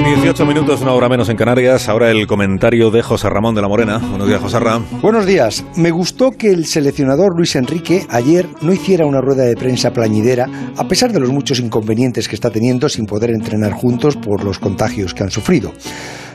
18 minutos, una hora menos en Canarias. Ahora el comentario de José Ramón de la Morena. Buenos días, José Ramón. Buenos días. Me gustó que el seleccionador Luis Enrique ayer no hiciera una rueda de prensa plañidera, a pesar de los muchos inconvenientes que está teniendo sin poder entrenar juntos por los contagios que han sufrido.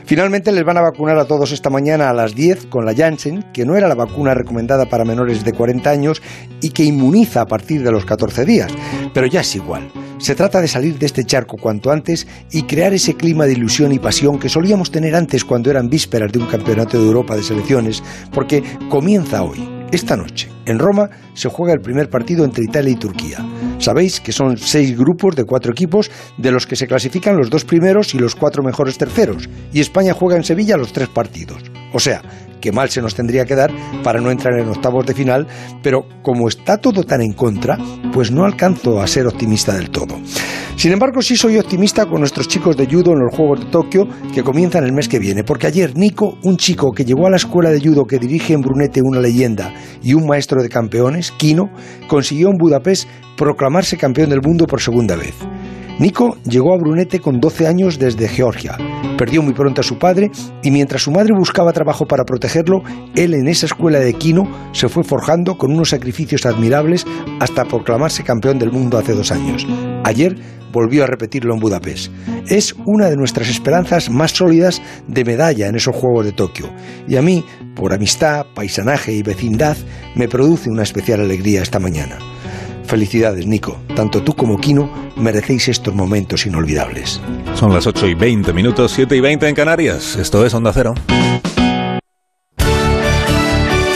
Finalmente les van a vacunar a todos esta mañana a las 10 con la Janssen, que no era la vacuna recomendada para menores de 40 años y que inmuniza a partir de los 14 días. Pero ya es igual. Se trata de salir de este charco cuanto antes y crear ese clima de ilusión y pasión que solíamos tener antes cuando eran vísperas de un campeonato de Europa de selecciones, porque comienza hoy. Esta noche, en Roma, se juega el primer partido entre Italia y Turquía. Sabéis que son seis grupos de cuatro equipos, de los que se clasifican los dos primeros y los cuatro mejores terceros, y España juega en Sevilla los tres partidos. O sea, que mal se nos tendría que dar para no entrar en octavos de final, pero como está todo tan en contra, pues no alcanzo a ser optimista del todo. Sin embargo, sí soy optimista con nuestros chicos de judo en los Juegos de Tokio que comienzan el mes que viene, porque ayer Nico, un chico que llegó a la escuela de judo que dirige en Brunete una leyenda y un maestro de campeones, Kino, consiguió en Budapest proclamarse campeón del mundo por segunda vez. Nico llegó a Brunete con 12 años desde Georgia. Perdió muy pronto a su padre y mientras su madre buscaba trabajo para protegerlo, él en esa escuela de Kino se fue forjando con unos sacrificios admirables hasta proclamarse campeón del mundo hace dos años. Ayer volvió a repetirlo en Budapest. Es una de nuestras esperanzas más sólidas de medalla en esos Juegos de Tokio. Y a mí, por amistad, paisanaje y vecindad, me produce una especial alegría esta mañana. Felicidades, Nico. Tanto tú como Kino merecéis estos momentos inolvidables. Son las 8 y 20 minutos, 7 y 20 en Canarias. Esto es Onda Cero.